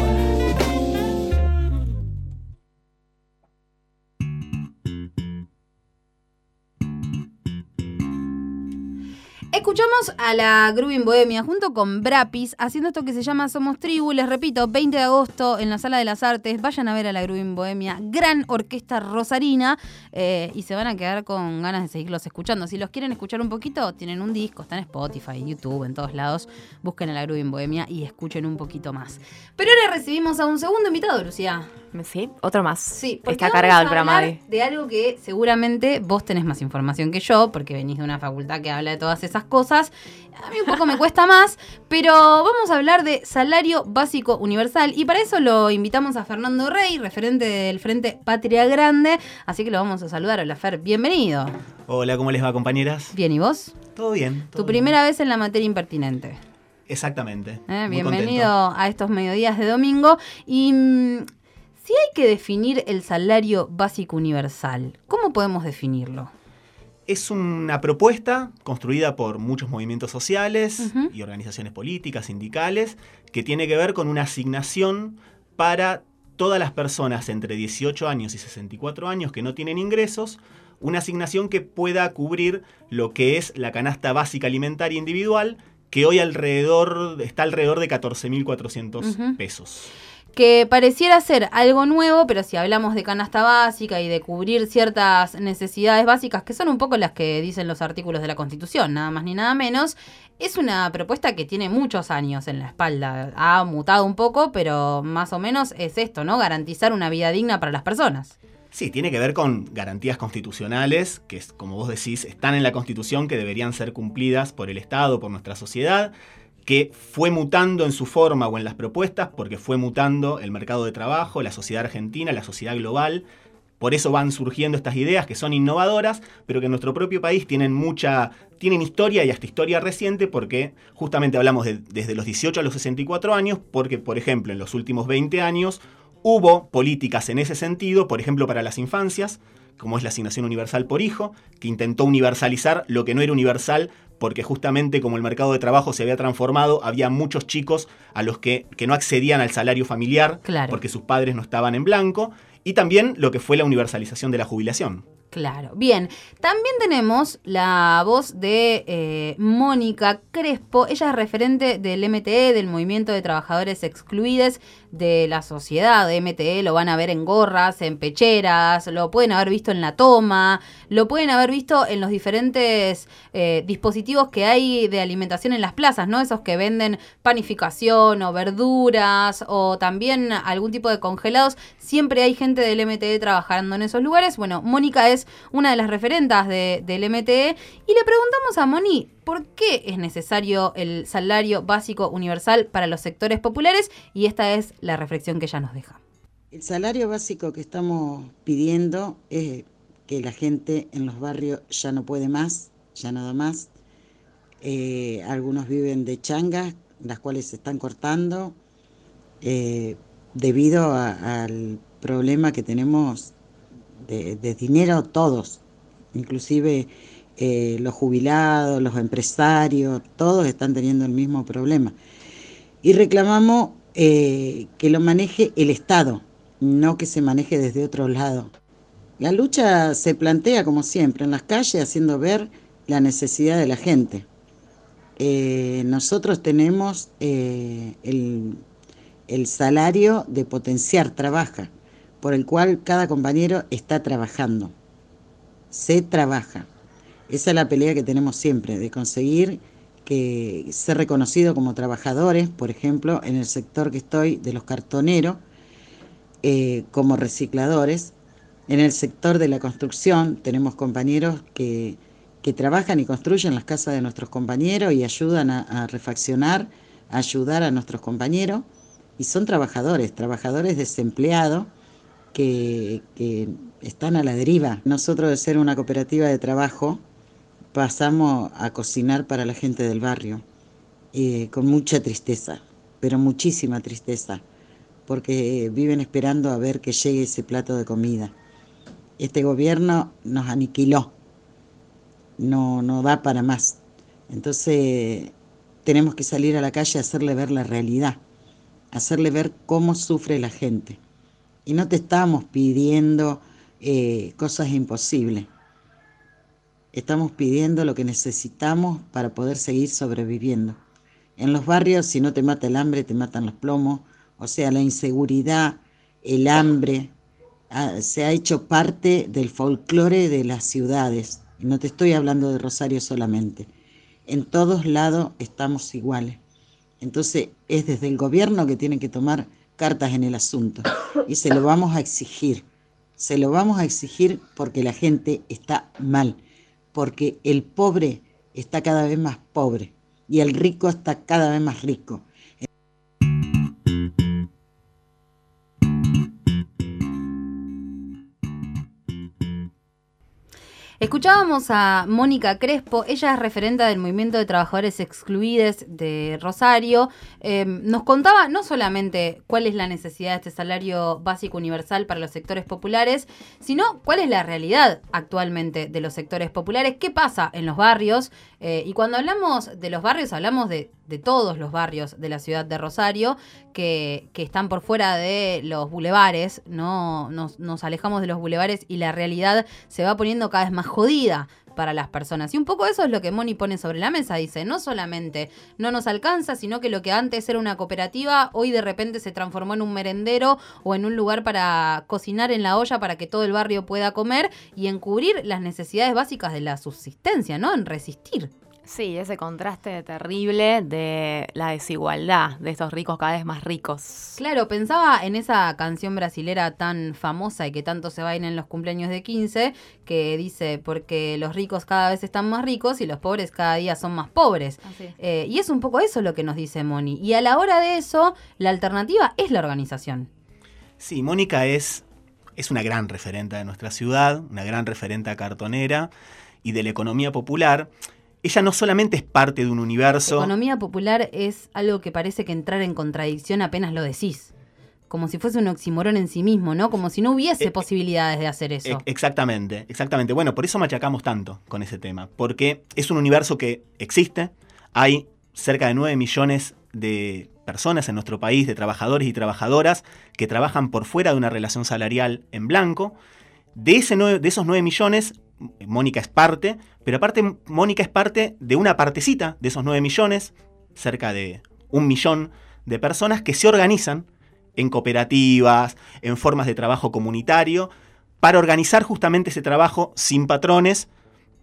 S1: A la Grubin Bohemia junto con Brapis haciendo esto que se llama Somos Tribu. Les repito, 20 de agosto en la Sala de las Artes. Vayan a ver a la Grubin Bohemia, gran orquesta rosarina, eh, y se van a quedar con ganas de seguirlos escuchando. Si los quieren escuchar un poquito, tienen un disco, está en Spotify, YouTube, en todos lados. Busquen a la Grubin Bohemia y escuchen un poquito más. Pero ahora recibimos a un segundo invitado, Lucía.
S2: Sí, otro más.
S1: Sí,
S2: Está cargado el programa de
S1: algo que seguramente vos tenés más información que yo, porque venís de una facultad que habla de todas esas cosas. A mí un poco me cuesta más, pero vamos a hablar de salario básico universal y para eso lo invitamos a Fernando Rey, referente del Frente Patria Grande, así que lo vamos a saludar. Hola Fer, bienvenido.
S6: Hola, ¿cómo les va, compañeras?
S1: Bien, ¿y vos?
S6: ¿Todo bien?
S1: Tu primera vez en la materia impertinente.
S6: Exactamente.
S1: ¿eh? Bienvenido
S6: contento.
S1: a estos mediodías de domingo. Y mm, si hay que definir el salario básico universal, ¿cómo podemos definirlo?
S6: Es una propuesta construida por muchos movimientos sociales y organizaciones políticas, sindicales, que tiene que ver con una asignación para todas las personas entre 18 años y 64 años que no tienen ingresos, una asignación que pueda cubrir lo que es la canasta básica alimentaria individual, que hoy alrededor está alrededor de 14.400
S1: Ujú.
S6: pesos.
S1: Que pareciera ser algo nuevo, pero si hablamos de canasta básica y de cubrir ciertas necesidades básicas, que son un poco las que dicen los artículos de la Constitución, nada más ni nada menos, es una propuesta que tiene muchos años en la espalda. Ha mutado un poco, pero más o menos es esto, ¿no? Garantizar una vida digna para las personas.
S6: Sí, tiene que ver con garantías constitucionales que, como vos decís, están en la Constitución, que deberían ser cumplidas por el Estado, por nuestra sociedad, que fue mutando en su forma o en las propuestas, porque fue mutando el mercado de trabajo, la sociedad argentina, la sociedad global. Por eso van surgiendo estas ideas que son innovadoras, pero que en nuestro propio país tienen mucha, tienen historia y hasta historia reciente, porque justamente hablamos de- desde los 18 a los 64 años, porque por ejemplo en los últimos 20 años hubo políticas en ese sentido, por ejemplo para las infancias, como es la asignación universal por hijo, que intentó universalizar lo que no era universal, porque justamente como el mercado de trabajo se había transformado, había muchos chicos a los que, que no accedían al salario familiar,
S1: Claro.
S6: porque sus padres no estaban en blanco, y también lo que fue la universalización de la jubilación.
S1: Claro, bien. También tenemos la voz de eh, Mónica Crespo. Ella es referente del MTE, del Movimiento de Trabajadores Excluidos de la Sociedad. De MTE lo van a ver en gorras, en pecheras, lo pueden haber visto en la toma, lo pueden haber visto en los diferentes eh, dispositivos que hay de alimentación en las plazas, ¿no? Esos que venden panificación o verduras o también algún tipo de congelados. Siempre hay gente del MTE trabajando en esos lugares. Bueno, Mónica es una de las referentas de- del MTE y le preguntamos a Moni por qué es necesario el salario básico universal para los sectores populares y esta es la reflexión que ella nos deja.
S7: El salario básico que estamos pidiendo es que la gente en los barrios ya no puede más, ya nada más. Eh, algunos viven de changas, las cuales se están cortando eh, debido al problema que tenemos de, dinero todos, inclusive eh, los jubilados, los empresarios, todos están teniendo el mismo problema. Y reclamamos eh, que lo maneje el Estado, no que se maneje desde otro lado. La lucha se plantea como siempre en las calles haciendo ver la necesidad de la gente. Eh, nosotros tenemos el, el salario de potenciar trabaja, por el cual cada compañero está trabajando. Se trabaja. Esa es la pelea que tenemos siempre, de conseguir que ser reconocido como trabajadores, por ejemplo, en el sector que estoy de los cartoneros, eh, como recicladores. En el sector de la construcción tenemos compañeros que, trabajan y construyen las casas de nuestros compañeros y ayudan a, a refaccionar, a ayudar a nuestros compañeros. Y son trabajadores, trabajadores desempleados que, están a la deriva. Nosotros de ser una cooperativa de trabajo, pasamos a cocinar para la gente del barrio, eh, con mucha tristeza, pero muchísima tristeza, porque viven esperando a ver que llegue ese plato de comida. Este gobierno nos aniquiló, no, no da para más. Entonces tenemos que salir a la calle a hacerle ver la realidad, hacerle ver cómo sufre la gente. Y no te estamos pidiendo eh, cosas imposibles Estamos pidiendo lo que necesitamos para poder seguir sobreviviendo. En los barrios, si no te mata el hambre, te matan los plomos. O sea, la inseguridad, el hambre, ah, se ha hecho parte del folclore de las ciudades. No te estoy hablando de Rosario solamente. En todos lados estamos iguales. Entonces es desde el gobierno que tiene que tomar cartas en el asunto. Y se lo vamos a exigir. Se lo vamos a exigir porque la gente está mal porque el pobre está cada vez más pobre y el rico está cada vez más rico.
S1: Escuchábamos a Mónica Crespo, ella es referente del movimiento de trabajadores excluidos de Rosario. Em, nos contaba no solamente cuál es la necesidad de este salario básico universal para los sectores populares, sino cuál es la realidad actualmente de los sectores populares, qué pasa en los barrios. Eh, y cuando hablamos de los barrios, hablamos de de todos los barrios de la ciudad de Rosario que, que están por fuera de los bulevares, ¿no? Nos, nos, alejamos de los bulevares y la realidad se va poniendo cada vez más jodida para las personas. Y un poco eso es lo que Moni pone sobre la mesa, dice, no solamente no nos alcanza, sino que lo que antes era una cooperativa, hoy de repente se transformó en un merendero o en un lugar para cocinar en la olla para que todo el barrio pueda comer y en cubrir las necesidades básicas de la subsistencia, ¿no? En resistir.
S2: Sí, ese contraste terrible de la desigualdad de estos ricos cada vez más ricos.
S1: Claro, pensaba en esa canción brasilera tan famosa y que tanto se baila en los cumpleaños de 15, que dice, porque los ricos cada vez están más ricos y los pobres cada día son más pobres. Eh, y es un poco eso lo que nos dice Moni. Y a la hora de eso, la alternativa es la organización.
S6: Sí, Mónica es, es una gran referente de nuestra ciudad, una gran referente cartonera y de la economía popular ella no solamente es parte de un universo.
S1: economía popular es algo que parece que entrar en contradicción apenas lo decís. Como si fuese un oxímoron en sí mismo, ¿no? Como si no hubiese eh, posibilidades de hacer eso.
S6: Exactamente, exactamente. Bueno, por eso machacamos tanto con ese tema. Porque es un universo que existe. Hay cerca de 9 millones de personas en nuestro país, de trabajadores y trabajadoras, que trabajan por fuera de una relación salarial en blanco. De, ese de esos 9 millones, Mónica es parte, pero aparte Mónica es parte de una partecita de esos 9 millones, cerca de un millón de personas que se organizan en cooperativas, en formas de trabajo comunitario, para organizar justamente ese trabajo sin patrones,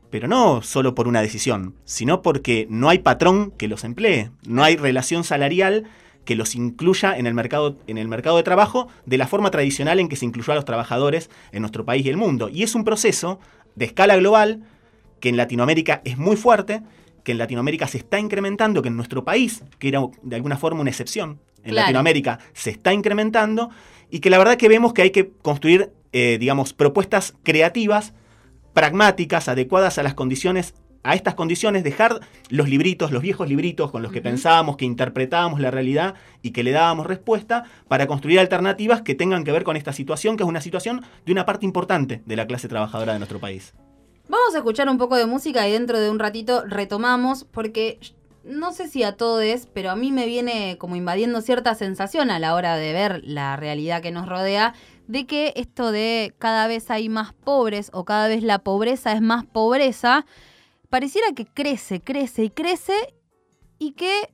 S6: pero no solo por una decisión, sino porque no hay patrón que los emplee, no hay relación salarial que los incluya en el mercado, en el mercado de trabajo de la forma tradicional en que se incluyó a los trabajadores en nuestro país y el mundo. Y es un proceso de escala global, que en Latinoamérica es muy fuerte, que en Latinoamérica se está incrementando, que en nuestro país, que era de alguna forma una excepción, en Latinoamérica se está incrementando, y que la verdad que vemos que hay que construir, eh, digamos, propuestas creativas, pragmáticas, adecuadas a las condiciones a estas condiciones, dejar los libritos, los viejos libritos con los que pensábamos, que interpretábamos la realidad y que le dábamos respuesta, para construir alternativas que tengan que ver con esta situación, que es una situación de una parte importante de la clase trabajadora de nuestro país.
S1: Vamos a escuchar un poco de música y dentro de un ratito retomamos, porque no sé si a todos, pero a mí me viene como invadiendo cierta sensación a la hora de ver la realidad que nos rodea, de que esto de cada vez hay más pobres o cada vez la pobreza es más pobreza, pareciera que crece, crece y crece y que,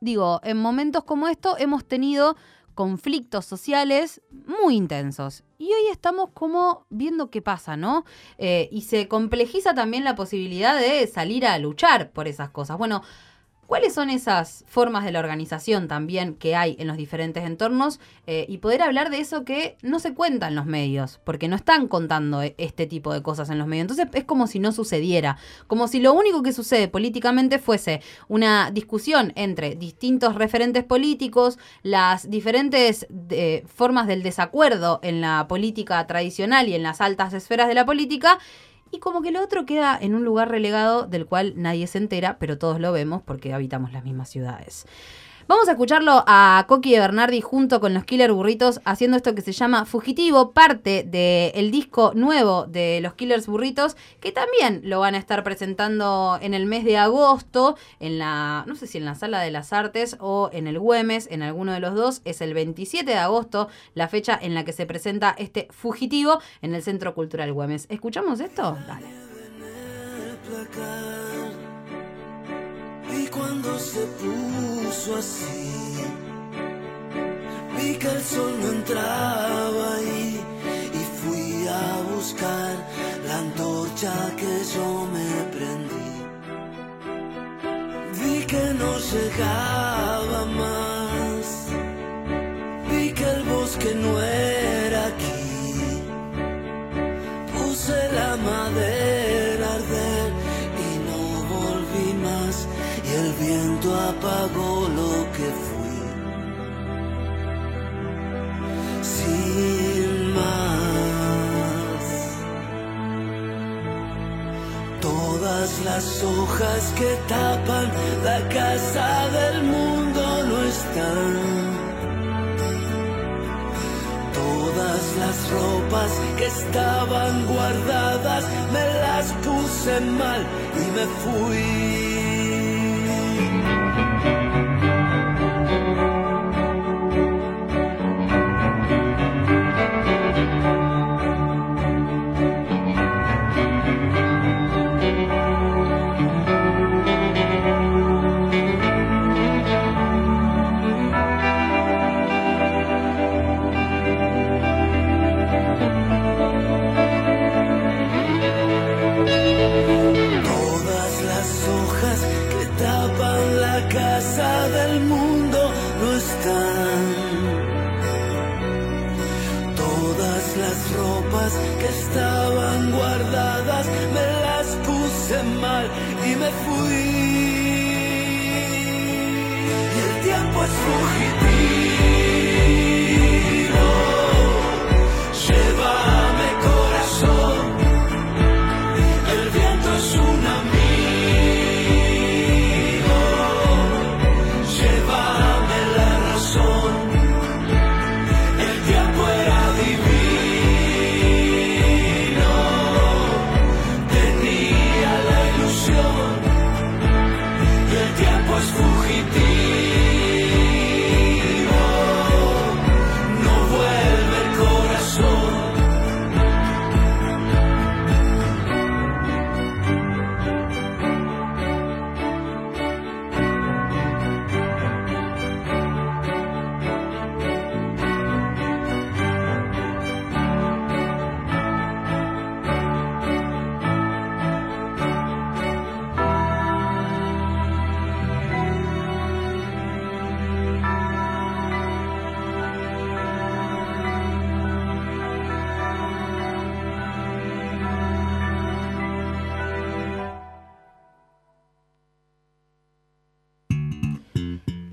S1: digo, en momentos como esto hemos tenido conflictos sociales muy intensos. Y hoy estamos como viendo qué pasa, ¿no? Eh, y se complejiza también la posibilidad de salir a luchar por esas cosas. Bueno, ¿Cuáles son esas formas de la organización también que hay en los diferentes entornos? Eh, y poder hablar de eso que no se cuenta en los medios, porque no están contando e, este tipo de cosas en los medios. Entonces es como si no sucediera, como si lo único que sucede políticamente fuese una discusión entre distintos referentes políticos, las diferentes eh, formas del desacuerdo en la política tradicional y en las altas esferas de la política y como que lo otro queda en un lugar relegado del cual nadie se entera, pero todos lo vemos porque habitamos las mismas ciudades. Vamos a escucharlo a Coqui de Bernardi junto con los Killer Burritos haciendo esto que se llama Fugitivo, parte del disco nuevo de los Killers Burritos, que también lo van a estar presentando en el mes de agosto, en la, no sé si en la Sala de las Artes o en el Güemes, en alguno de los dos. Es el 27 de agosto la fecha en la que se presenta este Fugitivo en el Centro Cultural Güemes. ¿Escuchamos esto?
S8: Y cuando se puso así, vi que el sol no entraba ahí y fui a buscar la antorcha que yo me prendí. Vi que no llegaba más, vi que el bosque no era apagó lo que fui. Sin más. Todas las hojas que tapan la casa del mundo no están. Todas las ropas que estaban guardadas me las puse mal y me fui.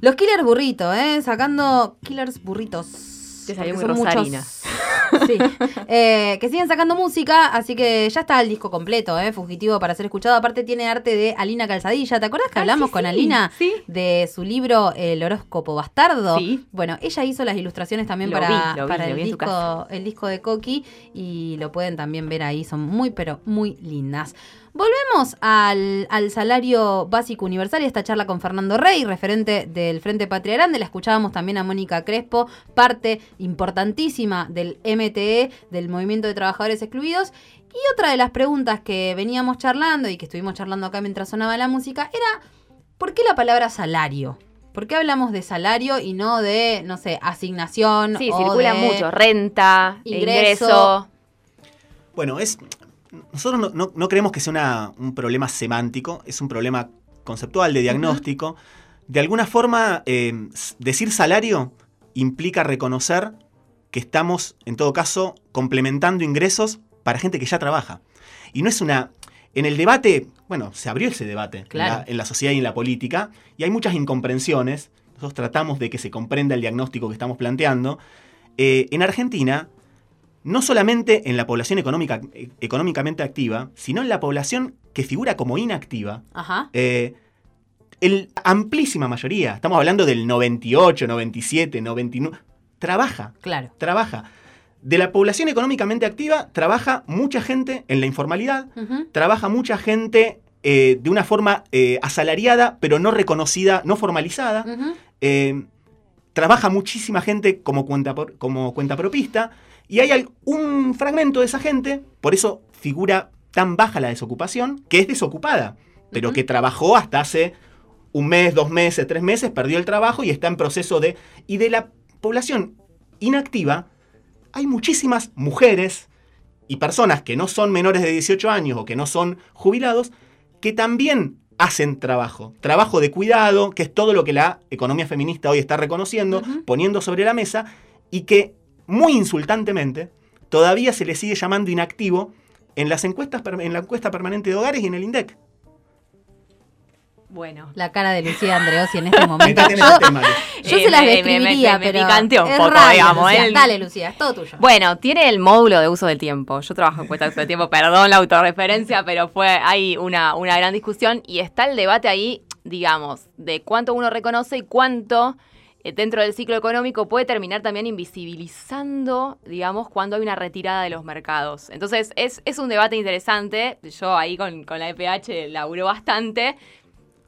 S1: Los Killers Burritos, ¿eh? Sacando Killers Burritos.
S2: Te salió muy rosarina.
S1: Sí. Eh, que siguen sacando música, así que ya está el disco completo, ¿eh? Fugitivo para ser escuchado. Aparte tiene arte de Alina Calzadilla. ¿Te acuerdas que
S2: Ah,
S1: hablamos
S2: sí,
S1: con
S2: sí,
S1: Alina
S2: sí.
S1: de su libro El horóscopo bastardo?
S2: Sí.
S1: Bueno, ella hizo las ilustraciones también
S2: Lo
S1: para,
S2: vi, lo vi,
S1: para el, disco, el disco de Coqui y lo pueden también ver ahí. Son muy, pero muy lindas. Volvemos al, al salario básico universal y esta charla con Fernando Rey, referente del Frente Patria Grande. La escuchábamos también a Mónica Crespo, parte importantísima del MTE, del Movimiento de Trabajadores Excluidos. Y otra de las preguntas que veníamos charlando y que estuvimos charlando acá mientras sonaba la música era, ¿por qué la palabra salario? ¿Por qué hablamos de salario y no de, no sé, asignación?
S2: Sí,
S1: o
S2: circula
S1: de
S2: mucho. Renta,
S1: ingreso.
S2: ingreso.
S6: Bueno, es. Nosotros no, no- no creemos que sea una- un problema semántico, es un problema conceptual de diagnóstico. De alguna forma, eh, decir salario implica reconocer que estamos, en todo caso, complementando ingresos para gente que ya trabaja. Y no es una. En el debate, bueno, se abrió ese debate en
S1: Claro.
S6: la- en la sociedad y en la política, y hay muchas incomprensiones. Nosotros tratamos de que se comprenda el diagnóstico que estamos planteando. Eh, en Argentina, no solamente en la población económica, económicamente activa, sino en la población que figura como inactiva,
S1: Ajá.
S6: eh, el amplísima mayoría, estamos hablando del 98, 97, 99, trabaja,
S1: Claro.
S6: trabaja. De la población económicamente activa, trabaja mucha gente en la informalidad, trabaja mucha gente eh, de una forma eh, asalariada, pero no reconocida, no formalizada. Eh, trabaja muchísima gente como cuenta, como cuenta propista y hay un fragmento de esa gente, por eso figura tan baja la desocupación, que es desocupada, pero que trabajó hasta hace un mes, dos meses, tres meses, perdió el trabajo y está en proceso de... Y de la población inactiva, hay muchísimas mujeres y personas que no son menores de 18 años o que no son jubilados, que también hacen trabajo, trabajo de cuidado, que es todo lo que la economía feminista hoy está reconociendo, poniendo sobre la mesa, y que muy insultantemente todavía se le sigue llamando inactivo en las encuestas, per- en la encuesta permanente de hogares y en el INDEC.
S2: Bueno.
S1: La cara de Lucía Andreossi en este momento.
S6: En
S1: Yo, yo
S2: Eh,
S1: se las
S2: me- me-
S1: describiría,
S2: me- me
S1: pero
S2: un poco,
S1: radio,
S2: digamos,
S1: Lucía.
S2: ¿eh?
S1: Dale, Lucía, es todo tuyo.
S2: Bueno, tiene el módulo de uso del tiempo. Yo trabajo en cuentas de uso del tiempo, perdón la autorreferencia, pero fue hay una, una gran discusión y está el debate ahí, digamos, de cuánto uno reconoce y cuánto dentro del ciclo económico puede terminar también invisibilizando, digamos, cuando hay una retirada de los mercados. Entonces, es, es un debate interesante. Yo ahí con, con la EPH laburo bastante.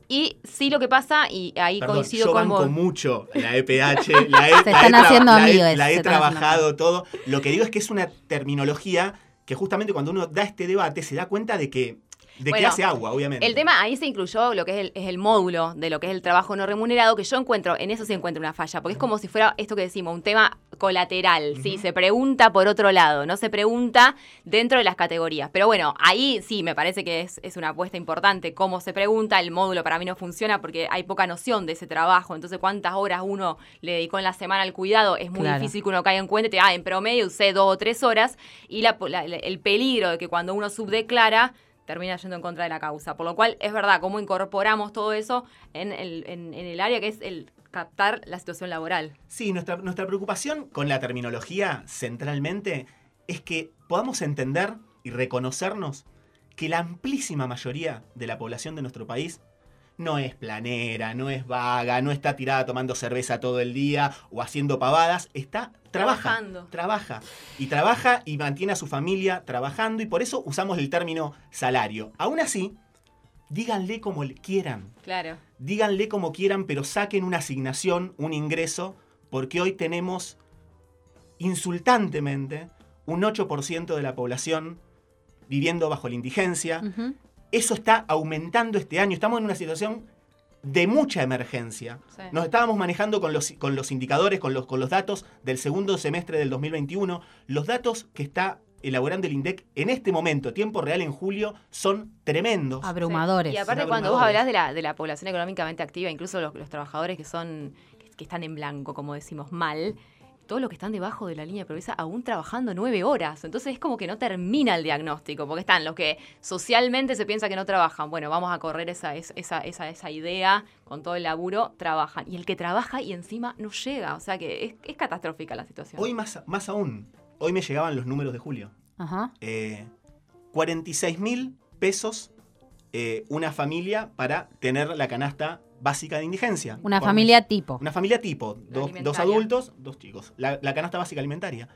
S2: Y sí lo que pasa, y ahí
S6: Perdón,
S2: coincido
S6: yo
S2: con
S6: banco
S2: vos.
S6: mucho la EPH, la he,
S1: Se
S6: la he
S1: están
S6: tra-
S1: haciendo
S6: la he-
S1: amigues,
S6: la he
S1: haciendo
S6: trabajado todo. Lo que digo es que es una terminología que justamente cuando uno da este debate se da cuenta de que, de
S2: Bueno,
S6: hace agua, obviamente.
S2: El tema ahí se incluyó lo que es el, es el módulo de lo que es el trabajo no remunerado, que yo encuentro, en eso sí encuentro una falla, porque es como si fuera esto que decimos, un tema colateral, ¿sí? Se pregunta por otro lado, no se pregunta dentro de las categorías. Pero bueno, ahí sí me parece que es, es una apuesta importante cómo se pregunta, el módulo para mí no funciona porque hay poca noción de ese trabajo, entonces cuántas horas uno le dedicó en la semana al cuidado, es muy
S1: Claro.
S2: difícil que uno caiga en cuenta y te ah, en promedio usé dos o tres horas, y la- la- el peligro de que cuando uno subdeclara termina yendo en contra de la causa. Por lo cual, es verdad, cómo incorporamos todo eso en el, en- el área que es el captar la situación laboral.
S6: Sí, nuestra, nuestra preocupación con la terminología centralmente es que podamos entender y reconocernos que la amplísima mayoría de la población de nuestro país no es planera, no es vaga, no está tirada tomando cerveza todo el día o haciendo pavadas, está trabaja,
S2: Trabajando.
S6: trabaja y trabaja y mantiene a su familia trabajando y por eso usamos el término salario. Aún así, díganle como quieran,
S2: Claro.
S6: díganle como quieran, pero saquen una asignación, un ingreso, porque hoy tenemos insultantemente un 8% de la población viviendo bajo la indigencia. Eso está aumentando este año. Estamos en una situación de mucha emergencia.
S2: Sí.
S6: Nos estábamos manejando con los, con los indicadores, con los, con los datos del segundo semestre del 2021. Los datos que está elaborando el INDEC en este momento, tiempo real en julio, son tremendos.
S1: Abrumadores.
S2: Y aparte, cuando vos hablas de la, de la población económicamente activa, incluso los, los trabajadores que son que están en blanco, como decimos mal, todos los que están debajo de la línea de pobreza aún trabajando nueve horas. Entonces es como que no termina el diagnóstico, porque están los que socialmente se piensa que no trabajan. Bueno, vamos a correr esa, es- esa, esa, esa idea con todo el laburo, trabajan. Y el que trabaja y encima no llega. O sea que es, es catastrófica la situación.
S6: Hoy más, más aún, hoy me llegaban los números de julio.
S1: Ajá.
S6: Eh, 46 mil pesos eh, una familia para tener la canasta básica de indigencia.
S1: Una familia tipo.
S6: Una familia tipo, dos, adultos, dos chicos. La, la canasta básica alimentaria.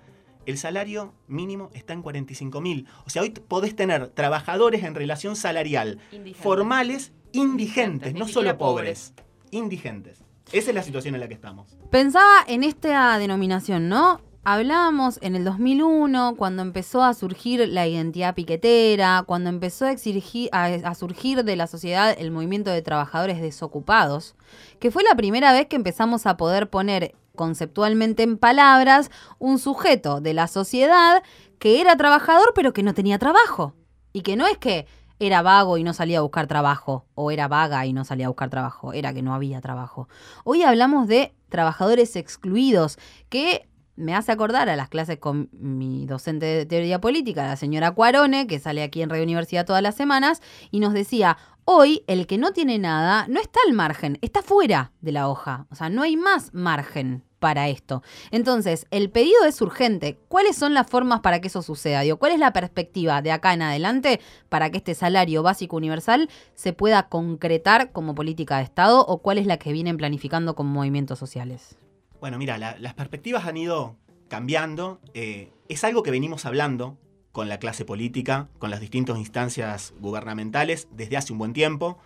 S6: el salario mínimo está en 45 mil. O sea, hoy podés tener trabajadores en relación salarial
S2: Indigentes.
S6: formales indigentes, no solo pobres, indigentes. Esa es la situación en la que estamos.
S1: Pensaba en esta denominación, ¿no? Hablábamos en el 2001, cuando empezó a surgir la identidad piquetera, cuando empezó a, a surgir de la sociedad el movimiento de trabajadores desocupados, que fue la primera vez que empezamos a poder poner conceptualmente en palabras un sujeto de la sociedad que era trabajador pero que no tenía trabajo. Y que no es que era vago y no salía a buscar trabajo, o era vaga y no salía a buscar trabajo, era que no había trabajo. Hoy hablamos de trabajadores excluidos, que me hace acordar a las clases con mi docente de teoría política, la señora Cuarone, que sale aquí en Radio Universidad todas las semanas, y nos decía, hoy el que no tiene nada no está al margen, está fuera de la hoja, o sea, no hay más margen para esto. Entonces, el pedido es urgente. ¿Cuáles son las formas para que eso suceda? ¿cuál es la perspectiva de acá en adelante para que este salario básico universal se pueda concretar como política de Estado o cuál es la que vienen planificando como movimientos sociales?
S6: Bueno, mira, la- las perspectivas han ido cambiando. eh, es algo que venimos hablando con la clase política, con las distintas instancias gubernamentales desde hace un buen tiempo.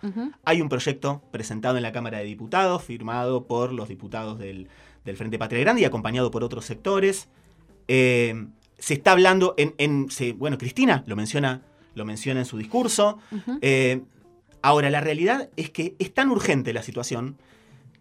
S6: Hay un proyecto presentado en la Cámara de Diputados, firmado por los diputados del, del Frente Patria Grande y acompañado por otros sectores. Eh, se está hablando en... en- se- bueno, Cristina lo menciona, lo menciona en su discurso. Eh, ahora, la realidad es que es tan urgente la situación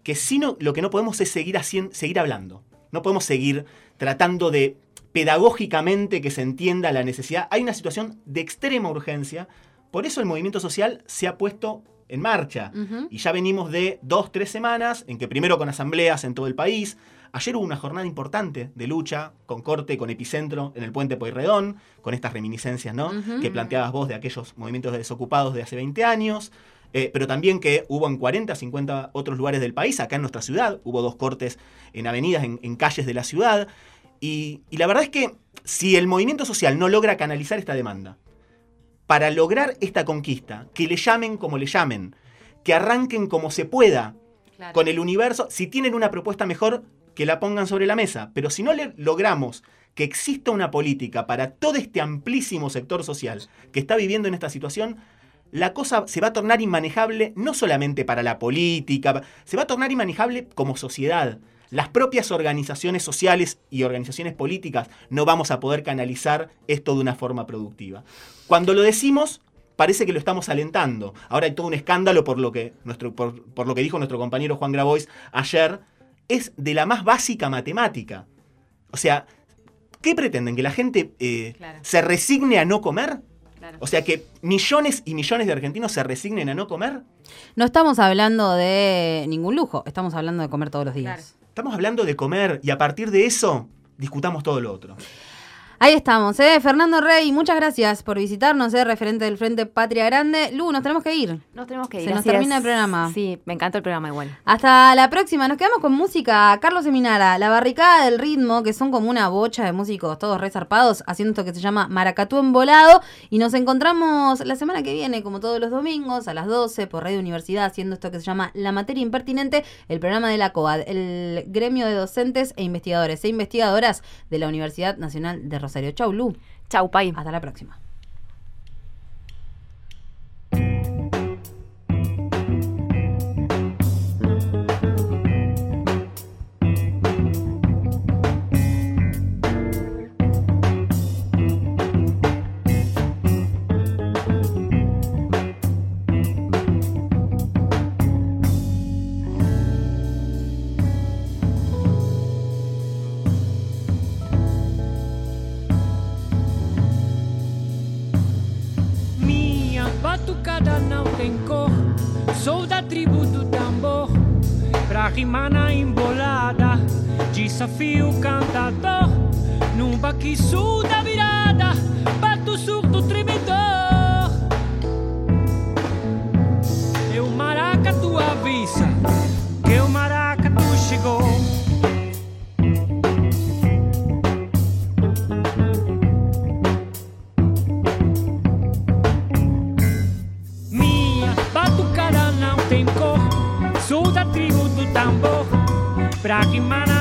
S6: que si no, lo que no podemos es seguir, hacien- seguir hablando. No podemos seguir tratando de pedagógicamente que se entienda la necesidad. Hay una situación de extrema urgencia. Por eso el movimiento social se ha puesto en marcha. Y ya venimos de dos, tres semanas en que primero con asambleas en todo el país. Ayer hubo una jornada importante de lucha, con corte, con epicentro en el puente Pueyrredón, con estas reminiscencias ¿no? Que planteabas vos de aquellos movimientos de desocupados de hace 20 años. Eh, pero también que hubo en 40, 50 otros lugares del país, acá en nuestra ciudad, hubo dos cortes en avenidas, en, en calles de la ciudad. Y, y la verdad es que si el movimiento social no logra canalizar esta demanda, para lograr esta conquista, que le llamen como le llamen, que arranquen como se pueda
S2: Claro.
S6: con el universo, si tienen una propuesta mejor, que la pongan sobre la mesa. Pero si no le logramos que exista una política para todo este amplísimo sector social que está viviendo en esta situación, la cosa se va a tornar inmanejable no solamente para la política, se va a tornar inmanejable como sociedad. Las propias organizaciones sociales y organizaciones políticas no vamos a poder canalizar esto de una forma productiva. Cuando lo decimos, parece que lo estamos alentando. Ahora hay todo un escándalo por lo que, nuestro, por, por lo que dijo nuestro compañero Juan Grabois ayer. Es de la más básica matemática. O sea, ¿qué pretenden? ¿Que la gente eh,
S2: Claro.
S6: se resigne a no comer?
S2: Claro.
S6: O sea, que millones y millones de argentinos se resignen a no comer.
S1: No estamos hablando de ningún lujo, estamos hablando de comer todos los días.
S2: Claro.
S6: Estamos hablando de comer y a partir de eso discutamos todo lo otro.
S1: Ahí estamos, ¿eh? Fernando Rey, muchas gracias por visitarnos, ¿eh? referente del Frente Patria Grande. Lu, nos tenemos que ir.
S2: Nos tenemos que ir.
S1: Se nos
S2: es.
S1: termina el programa.
S2: Sí, me encanta el programa igual.
S1: Hasta la próxima, nos quedamos con música. Carlos Seminara, La Barricada del Ritmo, que son como una bocha de músicos todos resarpados, haciendo esto que se llama Maracatú Embolado. Y nos encontramos la semana que viene, como todos los domingos, a las 12, por Radio Universidad, haciendo esto que se llama La Materia Impertinente, el programa de la COAD, el gremio de docentes e investigadores e investigadoras de la Universidad Nacional de Rosario. Chau, Lu.
S2: Chau, Pai.
S1: Hasta la próxima.
S9: Da tribo do tambor. Pra rimar na embolada, desafio o cantador. Num baquiçu da virada, bato surdo tremedor. Eu maracatu avisa que o maracatu chegou. documentary.